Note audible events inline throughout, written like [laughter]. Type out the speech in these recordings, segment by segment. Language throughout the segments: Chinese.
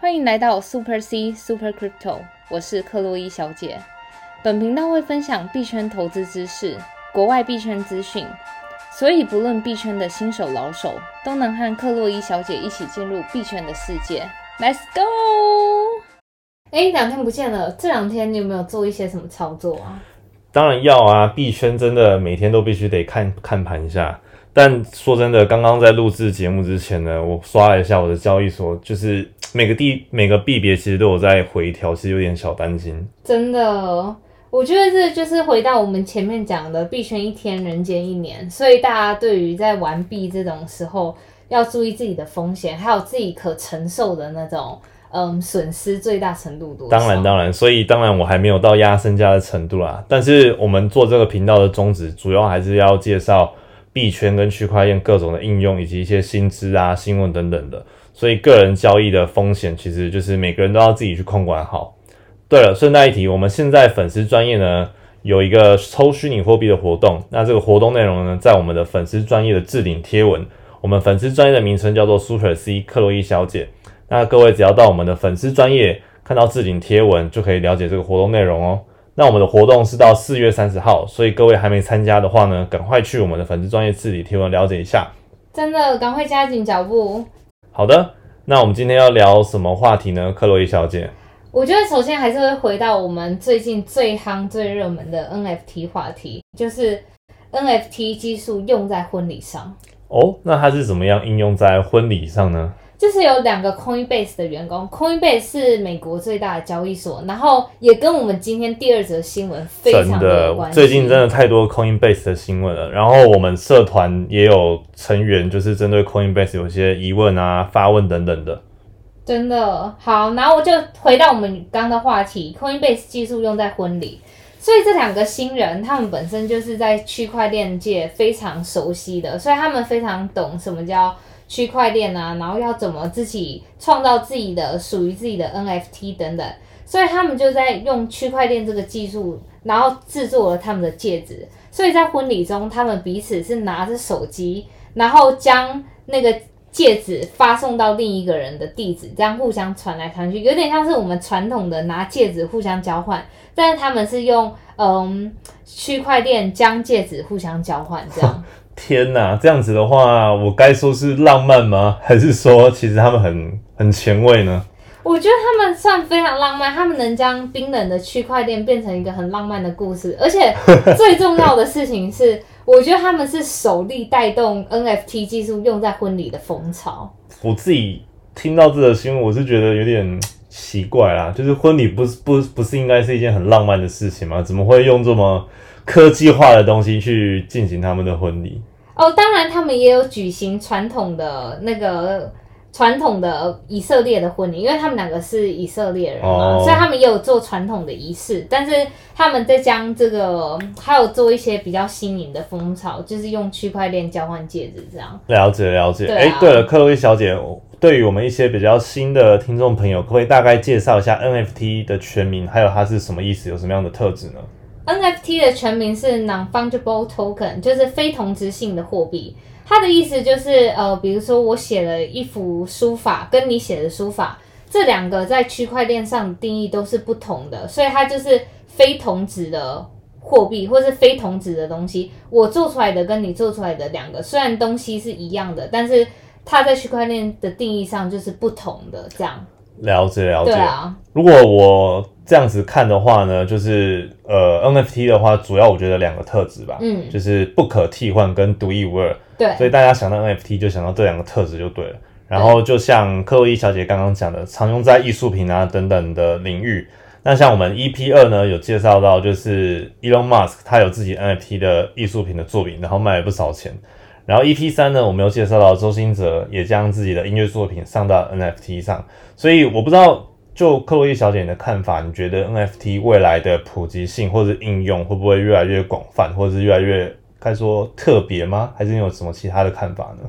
欢迎来到 Super C Super Crypto，我是克洛伊小姐。本频道会分享币圈投资知识、国外币圈资讯，所以不论币圈的新手老手，都能和克洛伊小姐一起进入币圈的世界。Let's go！哎，两天不见了，这两天你有没有做一些什么操作啊？当然要啊，币圈真的每天都必须得看看盘一下。但说真的，刚刚在录制节目之前呢，我刷了一下我的交易所，就是每个地每个币别其实都有在回调，其实有点小担心。真的，我觉得这就是回到我们前面讲的币圈一天人间一年，所以大家对于在玩币这种时候要注意自己的风险，还有自己可承受的那种嗯损失最大程度多。当然当然，所以当然我还没有到压身家的程度啦。但是我们做这个频道的宗旨，主要还是要介绍。币圈跟区块链各种的应用，以及一些薪资啊、新闻等等的，所以个人交易的风险其实就是每个人都要自己去控管好。对了，顺带一提，我们现在粉丝专业呢有一个抽虚拟货币的活动，那这个活动内容呢在我们的粉丝专业的置顶贴文，我们粉丝专业的名称叫做 Super C 克洛伊小姐。那各位只要到我们的粉丝专业看到置顶贴文，就可以了解这个活动内容哦。那我们的活动是到四月三十号，所以各位还没参加的话呢，赶快去我们的粉丝专业置顶贴文了解一下。真的，赶快加紧脚步。好的，那我们今天要聊什么话题呢，克洛伊小姐？我觉得首先还是会回到我们最近最夯、最热门的 NFT 话题，就是 NFT 技术用在婚礼上。哦，那它是怎么样应用在婚礼上呢？就是有两个 Coinbase 的员工，Coinbase 是美国最大的交易所，然后也跟我们今天第二则新闻非常的关系。最近真的太多 Coinbase 的新闻了，然后我们社团也有成员就是针对 Coinbase 有些疑问啊、发问等等的。真的好，然后我就回到我们刚的话题，Coinbase 技术用在婚礼，所以这两个新人他们本身就是在区块链界非常熟悉的，所以他们非常懂什么叫。区块链啊，然后要怎么自己创造自己的属于自己的 NFT 等等，所以他们就在用区块链这个技术，然后制作了他们的戒指。所以在婚礼中，他们彼此是拿着手机，然后将那个戒指发送到另一个人的地址，这样互相传来传去，有点像是我们传统的拿戒指互相交换，但是他们是用嗯区块链将戒指互相交换这样。[laughs] 天呐，这样子的话，我该说是浪漫吗？还是说其实他们很很前卫呢？我觉得他们算非常浪漫，他们能将冰冷的区块链变成一个很浪漫的故事，而且最重要的事情是，我觉得他们是首例带动 NFT 技术用在婚礼的风潮。我自己听到这个新闻，我是觉得有点奇怪啦，就是婚礼不是不不是应该是一件很浪漫的事情吗？怎么会用这么科技化的东西去进行他们的婚礼？哦，当然，他们也有举行传统的那个传统的以色列的婚礼，因为他们两个是以色列人嘛，所以他们也有做传统的仪式。但是他们在将这个还有做一些比较新颖的风潮，就是用区块链交换戒指这样。了解了解。哎，对了，克洛伊小姐，对于我们一些比较新的听众朋友，可以大概介绍一下 NFT 的全名，还有它是什么意思，有什么样的特质呢？NFT 的全名是 Non-Fungible Token，就是非同质性的货币。它的意思就是，呃，比如说我写了一幅书法，跟你写的书法，这两个在区块链上定义都是不同的，所以它就是非同质的货币，或是非同质的东西。我做出来的跟你做出来的两个，虽然东西是一样的，但是它在区块链的定义上就是不同的。这样了解了解。对啊，如果我。这样子看的话呢，就是呃 NFT 的话，主要我觉得两个特质吧，嗯，就是不可替换跟独一无二。对，所以大家想到 NFT 就想到这两个特质就对了。然后就像克洛伊小姐刚刚讲的，常用在艺术品啊等等的领域。那像我们 EP 二呢有介绍到，就是 Elon Musk 他有自己 NFT 的艺术品的作品，然后卖了不少钱。然后 EP 三呢，我们又介绍到周星哲也将自己的音乐作品上到 NFT 上。所以我不知道。就克洛伊小姐你的看法，你觉得 NFT 未来的普及性或者应用会不会越来越广泛，或者是越来越该说特别吗？还是你有什么其他的看法呢？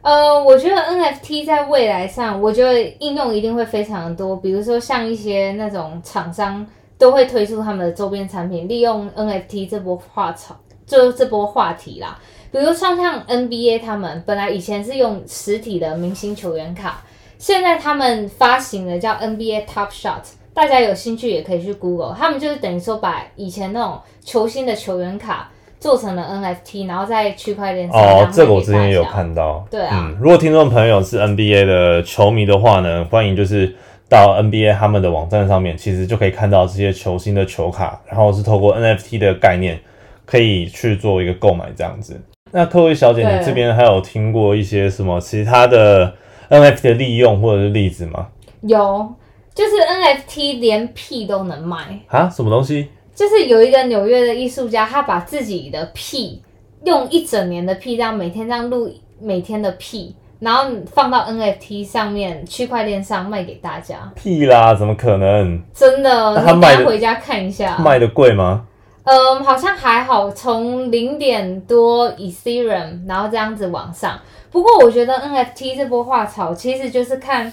呃，我觉得 NFT 在未来上，我觉得应用一定会非常的多。比如说像一些那种厂商都会推出他们的周边产品，利用 NFT 这波话潮，就这波话题啦。比如像像 NBA 他们本来以前是用实体的明星球员卡。现在他们发行的叫 NBA Top Shot，大家有兴趣也可以去 Google，他们就是等于说把以前那种球星的球员卡做成了 NFT，然后在区块链上哦让，这个我之前也有。看到。对啊嗯，如果听众朋友是 NBA 的球迷的话呢，欢迎就是到 NBA 他们的网站上面，其实就可以看到这些球星的球卡，然后是透过 NFT 的概念，可以去做一个购买这样子。那各位小姐，你这边还有听过一些什么其他的 NFT 的利用或者是例子吗？有，就是 NFT 连屁都能卖。啊，什么东西？就是有一个纽约的艺术家，他把自己的屁用一整年的屁，这样每天这样录每天的屁，然后放到 NFT 上面，区块链上卖给大家。屁啦，怎么可能？真的，那他卖的你等下回家看一下。卖的贵吗？嗯，好像还好，从零点多 Ethereum，然后这样子往上。不过我觉得 NFT 这波话潮，其实就是看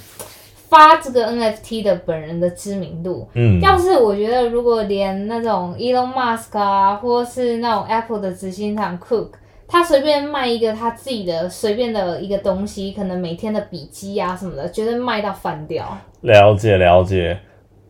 发这个 NFT 的本人的知名度。嗯，要是我觉得，如果连那种 Elon Musk 啊，或是那种 Apple 的执行长 Cook，他随便卖一个他自己的随便的一个东西，可能每天的笔记啊什么的，绝对卖到翻掉。了解了解，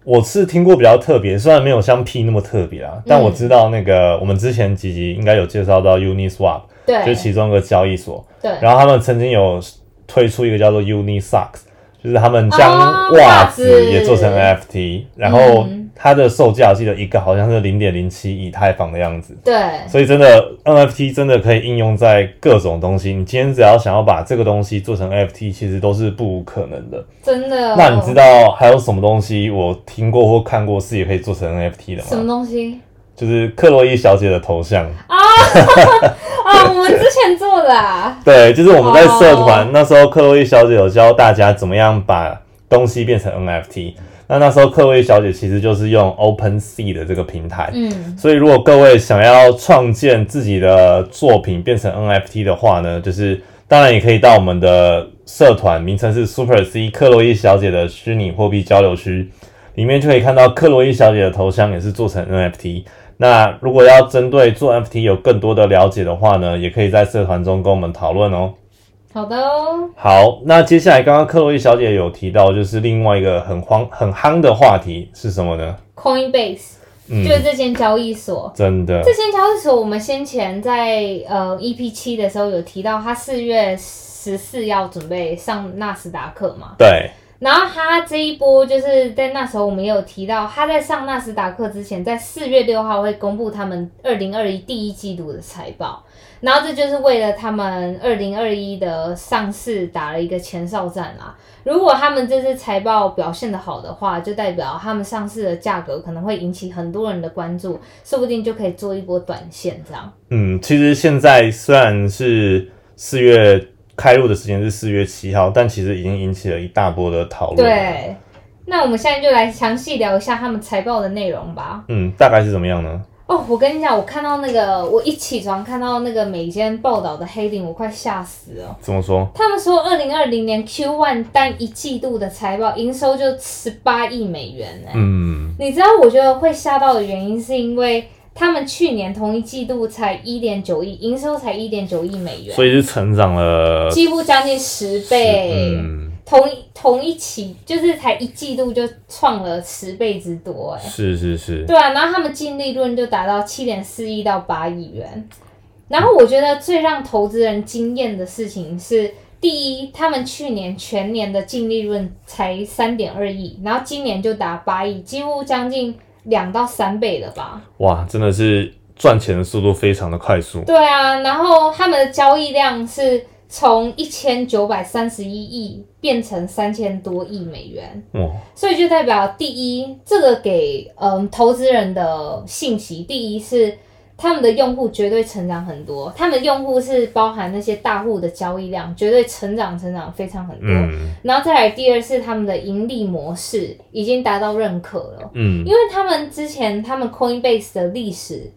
我是听过比较特别，虽然没有像 P 那么特别嗯。啊，但我知道那个我们之前几集应该有介绍到 Uniswap，对，就是其中一个交易所，对，然后他们曾经有推出一个叫做 Unisocks，就是他们将哦袜袜子。子也做成 NFT，、然后嗯它的售价我记得一个好像是零点零七以太坊的样子。对，所以真的 NFT 真的可以应用在各种东西。你今天只要想要把这个东西做成 NFT，其实都是不无可能的。真的。那你知道还有什么东西我听过或看过是也可以做成 NFT 的吗什么吗？东西就是克洛伊小姐的头像。啊 [laughs] 啊？我们之前做的啊。[laughs] 对，就是我们在社团、哦那时候，克洛伊小姐有教大家怎么样把东西变成 NFT。那那时候克洛伊小姐其实就是用 OpenSea 的这个平台。嗯，所以，如果各位想要创建自己的作品变成 NFT 的话呢，就是当然也可以到我们的社团，名称是 Super C 克洛伊小姐的虚拟货币交流区，里面就可以看到克洛伊小姐的头像也是做成 NFT。那如果要针对做 NFT 有更多的了解的话呢，也可以在社团中跟我们讨论哦。好的哦。好，那接下来刚刚克洛伊小姐有提到，就是另外一个很慌很夯的话题是什么呢？Coinbase 嗯就是这间交易所。真的这间交易所，我们先前在呃 EP 七的时候有提到，它四月十四要准备上纳斯达克嘛。对，然后它这一波就是在那时候我们也有提到，它在上纳斯达克之前，在四月六号会公布他们二零二一第一季度的财报，然后这就是为了他们二零二一的上市打了一个前哨战啦。如果他们这次财报表现的好的话，就代表他们上市的价格可能会引起很多人的关注，说不定就可以做一波短线这样。嗯，其实现在虽然是四月开录的时间是四月七号，但其实已经引起了一大波的讨论。，对，那我们现在就来详细聊一下他们财报的内容吧。嗯，大概是怎么样呢？哦，我跟你讲，我看到那个，我一起床看到那个每间报道的黑顶，我快吓死了。怎么说？他们说，二零二零年 Q one 单一季度的财报营收就十八亿美元呢、嗯，你知道，我觉得会吓到的原因是因为他们去年同一季度才一点九亿，营收才一点九亿美元，所以是成长了几乎将近十倍。嗯，同一同一起就是才一季度就创了十倍之多、哎。是是是，对啊，然后他们净利润就达到七点四亿到八亿元。然后我觉得最让投资人惊艳的事情是，第一，他们去年全年的净利润才三点二亿，然后今年就达八亿，几乎将近两到三倍了吧？哇，真的是赚钱的速度非常的快速。对啊，然后他们的交易量是从一千九百三十一亿变成三千多亿美元。哇，所以就代表第一，这个给嗯投资人的信息，第一是他们的用户绝对成长很多，他们用户是包含那些大户的交易量，绝对成长成长非常很多。嗯然后再来第二是他们的盈利模式已经达到认可了，嗯因为他们之前他们 Coinbase 的历史。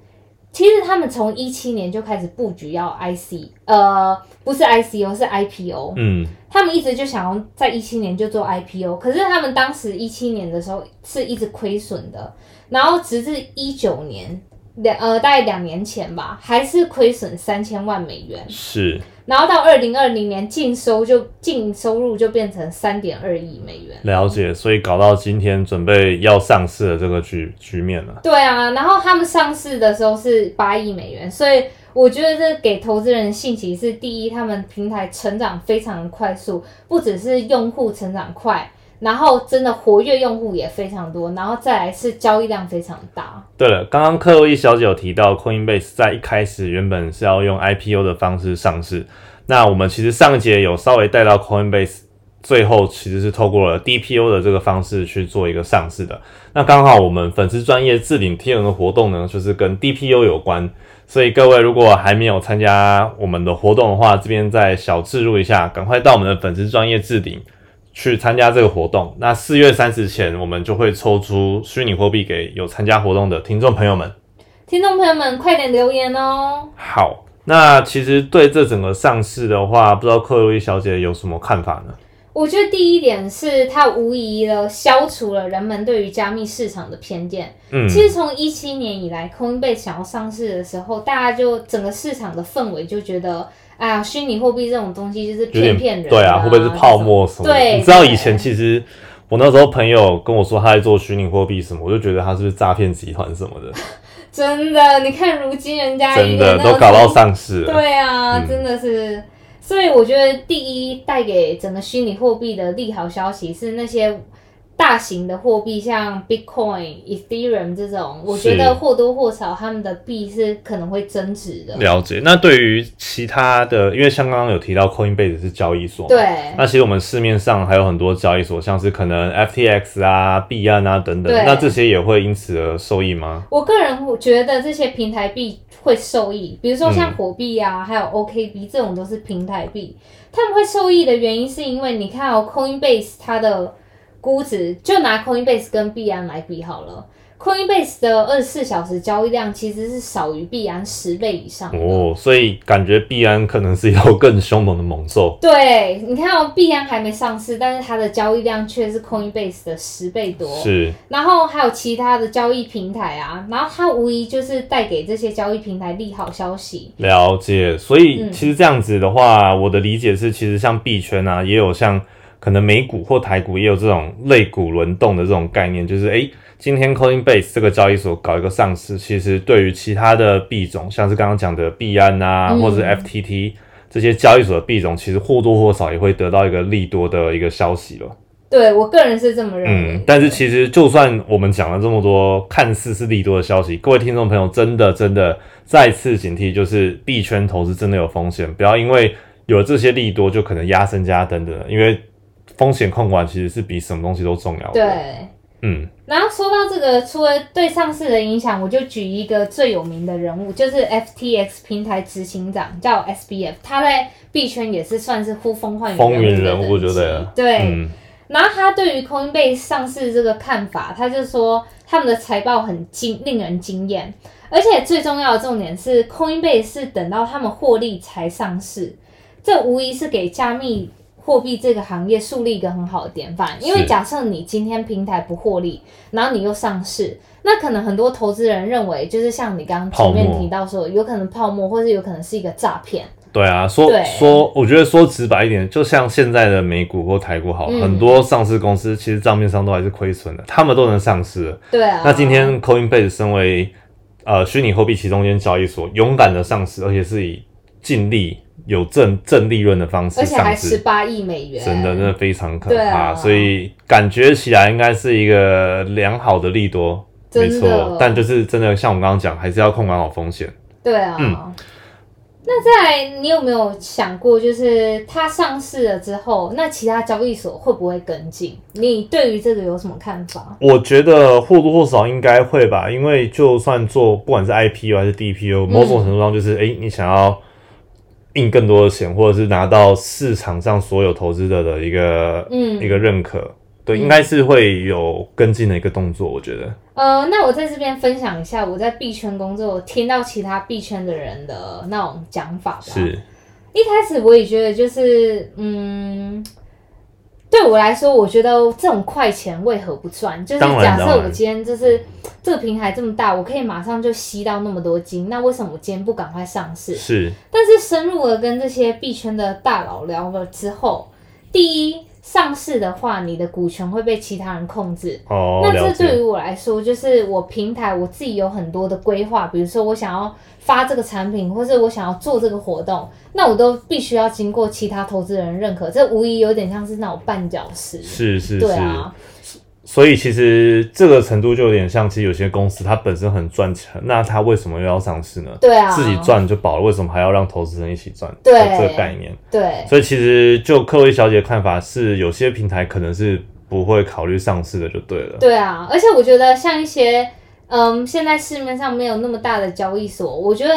其实他们从一七年就开始布局要 IC，呃，不是 ICO 是 IPO，嗯，他们一直就想要在一七年就做 IPO，可是他们当时一七年的时候是一直亏损的，然后直至一九年两呃大概两年前吧，还是亏损三千万美元，是然后到二零二零年净收就净收入就变成三点二亿美元。了解，所以搞到今天准备要上市的这个局局面了。对啊，然后他们上市的时候是八亿美元，所以我觉得这给投资人信息是：第一，他们平台成长非常快速，不只是用户成长快，然后真的活跃用户也非常多，然后再来是交易量非常大。对了，刚刚克洛伊小姐有提到，Coinbase 在一开始原本是要用 IPO 的方式上市。那我们其实上一节有稍微带到 Coinbase，最后其实是透过了 DPO 的这个方式去做一个上市的。那刚好我们粉丝专业置顶贴文的活动呢，就是跟 DPO 有关。所以各位如果还没有参加我们的活动的话，这边再小置入一下，赶快到我们的粉丝专业置顶去参加这个活动。那四月三十前，我们就会抽出虚拟货币给有参加活动的听众朋友们。听众朋友们，快点留言哦！好，那其实对这整个上市的话，不知道克洛伊小姐有什么看法呢？我觉得第一点是它无疑的消除了人们对于加密市场的偏见。嗯，其实从一七年以来，Coinbase 想要上市的时候，大家就整个市场的氛围就觉得，哎呀，虚拟货币这种东西就是有骗点骗人、对啊，会不会是泡沫什么的？对你知道以前其实我那时候朋友跟我说他在做虚拟货币什么，我就觉得他是不是诈骗集团什么的，[laughs] 真的，你看如今人家真的都搞到上市了。对啊，嗯真的是。所以我觉得第一带给整个虚拟货币的利好消息是那些大型的货币，像 Bitcoin、Ethereum 这种，我觉得或多或少他们的币是可能会增值的。了解。那对于其他的，因为像刚刚有提到 Coinbase 是交易所嘛，对，那其实我们市面上还有很多交易所，像是可能 FTX 啊、币安啊等等，那这些也会因此而受益吗？我个人觉得这些平台币会受益，比如说嗯像火币啊，还有 OKB 这种都是平台币，他们会受益的原因是因为你看哦，Coinbase 它的估值，就拿 Coinbase 跟币安来比好了，Coinbase 的二十四小时交易量其实是少于币安十倍以上。哦，所以感觉币安可能是有更凶猛的猛兽。对，你看哦，币安还没上市，但是它的交易量却是 Coinbase 的十倍多。是，然后还有其他的交易平台啊，然后它无疑就是带给这些交易平台利好消息。了解，所以嗯其实这样子的话，我的理解是，其实像币圈啊，也有像可能美股或台股也有这种类股轮动的这种概念，就是诶，今天 Coinbase 这个交易所搞一个上市，其实对于其他的币种，像是刚刚讲的币安啊，嗯或者是 FTT 这些交易所的币种，其实或多或少也会得到一个利多的一个消息了。对我个人是这么认为。嗯，但是其实就算我们讲了这么多看似是利多的消息，各位听众朋友真的真的再次警惕，就是币圈投资真的有风险，不要因为有了这些利多就可能压身家等等的，因为风险控管其实是比什么东西都重要的。，对，嗯，然后说到这个，除了对上市的影响，我就举一个最有名的人物，就是 FTX 平台执行长叫 SBF，他在币圈也是算是呼风唤雨风云人物等级。就对了。对，嗯，然后他对于 Coinbase 上市这个看法，他就说他们的财报很惊，令人惊艳，而且最重要的重点是，Coinbase 是等到他们获利才上市，这无疑是给加密货币这个行业树立一个很好的典范。因为假设你今天平台不获利，然后你又上市，那可能很多投资人认为，就是像你刚刚前面提到说，有可能泡沫，或是有可能是一个诈骗。对啊，说对说，我觉得说直白一点，就像现在的美股或台股好，嗯很多上市公司其实账面上都还是亏损的，他们都能上市了。对啊，那今天 Coinbase 身为呃虚拟货币其中间交易所，勇敢的上市，而且是以净利有正正利润的方式而且还十八亿美元，真的真的非常可怕。啊所以感觉起来应该是一个良好的利多，没错。但就是真的像我们刚刚讲，还是要控管好风险。对啊。嗯那在你有没有想过，就是它上市了之后，那其他交易所会不会跟进？你对于这个有什么看法？我觉得或多或少应该会吧，因为就算做不管是 IPO 还是 DPO，某种程度上就是，诶，你想要印更多的钱，或者是拿到市场上所有投资者的一个、嗯一个认可，对，应该是会有跟进的一个动作。我觉得，呃，那我在这边分享一下我在币圈工作我听到其他币圈的人的那种讲法吧。是一开始我也觉得就是，嗯，对我来说，我觉得这种快钱为何不赚？就是假设我今天就是这个平台这么大，我可以马上就吸到那么多金，那为什么我今天不赶快上市？是，但是深入了跟这些币圈的大佬聊了之后，第一，上市的话，你的股权会被其他人控制。哦，那这对于我来说，就是我平台我自己有很多的规划，比如说我想要发这个产品，或是我想要做这个活动，那我都必须要经过其他投资人认可。这无疑有点像是那种绊脚石。是是是，对啊，所以其实这个程度就有点像，其实有些公司它本身很赚钱，那它为什么又要上市呢？对啊，自己赚就饱了，为什么还要让投资人一起赚？对这个概念。对所以其实就克洛伊小姐的看法是，有些平台可能是不会考虑上市的，就对了。对啊，而且我觉得像一些嗯，现在市面上没有那么大的交易所，我觉得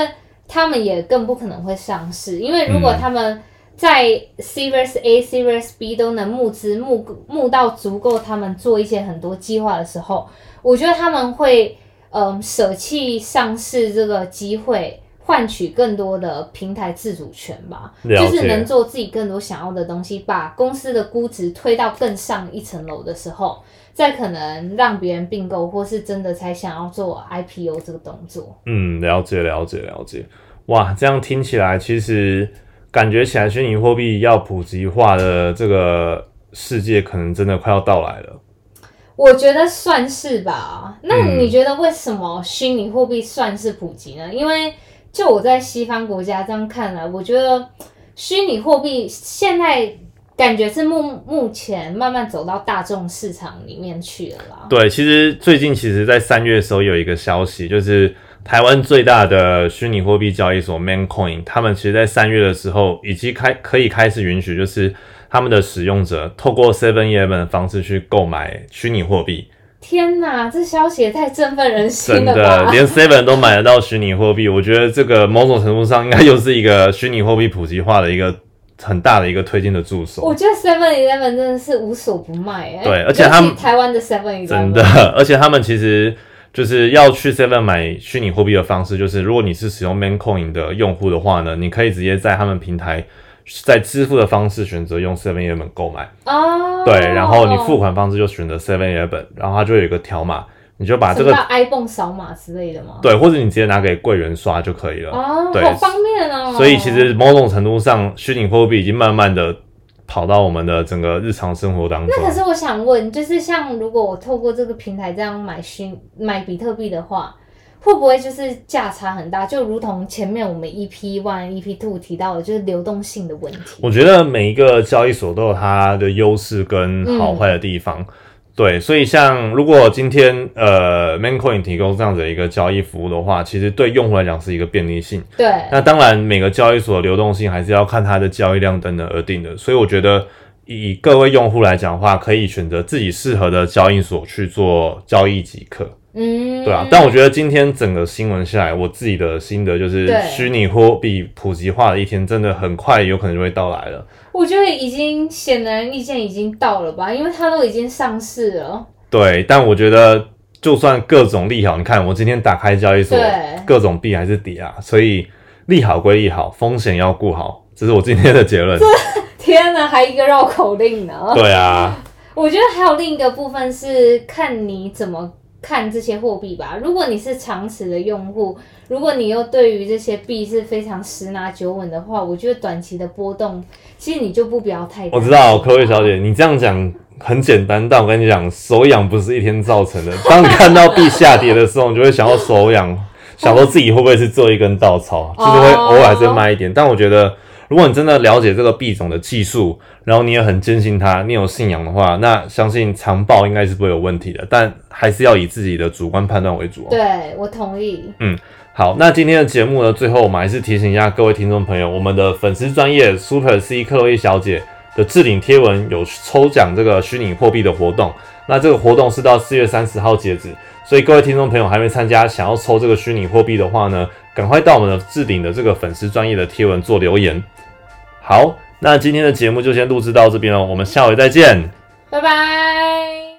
他们也更不可能会上市，因为如果嗯他们在 Series A、Series B 都能募资募募到足够他们做一些很多计划的时候，我觉得他们会嗯舍弃上市这个机会。换取更多的平台自主权吧，就是能做自己更多想要的东西，把公司的估值推到更上一层楼的时候，再可能让别人并购，或是真的才想要做 IPO 这个动作。嗯，了解了解了解。哇，这样听起来，其实感觉起来，虚拟货币要普及化的这个世界，可能真的快要到来了。我觉得算是吧。那嗯你觉得为什么虚拟货币算是普及呢？因为就我在西方国家这样看来，我觉得虚拟货币现在感觉是目目前慢慢走到大众市场里面去了啦。对，其实最近其实，在三月的时候有一个消息，就是台湾最大的虚拟货币交易所 Mancoin，他们其实在三月的时候已经开可以开始允许，就是他们的使用者透过 Seven Eleven 的方式去购买虚拟货币。天哪，这消息也太振奋人心了吧！的，连 Seven 都买得到虚拟货币，我觉得这个某种程度上应该又是一个虚拟货币普及化的一个很大的一个推进的助手。我觉得 Seven Eleven 真的是无所不卖哎、对而且他们台湾的 Seven Eleven 真的，而且他们其实就是要去 Seven 买虚拟货币的方式，就是如果你是使用 Mancoin 的用户的话呢，你可以直接在他们平台。在支付的方式选择用 Seven Eleven 购买，哦，对，然后你付款方式就选择 Seven Eleven，然后它就有一个条码，你就把这个 iPhone 扫码之类的吗？对，或者你直接拿给柜员刷就可以了。哦，对好方便哦。所以其实某种程度上，虚拟货币已经慢慢的跑到我们的整个日常生活当中。那可是我想问，就是像如果我透过这个平台这样买虚买比特币的话，会不会就是价差很大？就如同前面我们 EP one、EP two 提到的，就是流动性的问题。我觉得每一个交易所都有它的优势跟好坏的地方。对，所以像如果今天呃 Maincoin 提供这样子的一个交易服务的话，其实对用户来讲是一个便利性。对，那当然，每个交易所的流动性还是要看它的交易量等等而定的。所以我觉得，以各位用户来讲的话，可以选择自己适合的交易所去做交易即可。嗯，对啊，但我觉得今天整个新闻下来，我自己的心得就是，虚拟货币普及化的一天真的很快，有可能就会到来了。我觉得已经显而易见已经到了吧，因为它都已经上市了。对，但我觉得就算各种利好，你看我今天打开交易所对，各种币还是跌啊，所以利好归利好，风险要顾好，这是我今天的结论。[laughs] 天哪，还一个绕口令呢。对啊，我觉得还有另一个部分是看你怎么看这些货币吧。如果你是长持的用户，如果你又对于这些币是非常十拿九稳的话，我觉得短期的波动，其实你就不必要太。我知道，科慧小姐，你这样讲很简单，但我跟你讲，手痒不是一天造成的。[laughs] 当你看到币下跌的时候，你就会想要手痒，想说自己会不会是做一根稻草，就是会偶尔还是会卖一点。但我觉得，如果你真的了解这个币种的技术，然后你也很坚信它，你有信仰的话，那相信长报应该是不会有问题的。但还是要以自己的主观判断为主哦。对我同意。嗯好，那今天的节目呢，最后我们还是提醒一下各位听众朋友，我们的粉丝专业 Super C 克洛伊小姐的置顶贴文有抽奖这个虚拟货币的活动，那这个活动是到四月三十号截止，所以各位听众朋友还没参加，想要抽这个虚拟货币的话呢，赶快到我们的置顶的这个粉丝专业的贴文做留言。好，那今天的节目就先录制到这边了，我们下回再见。拜拜。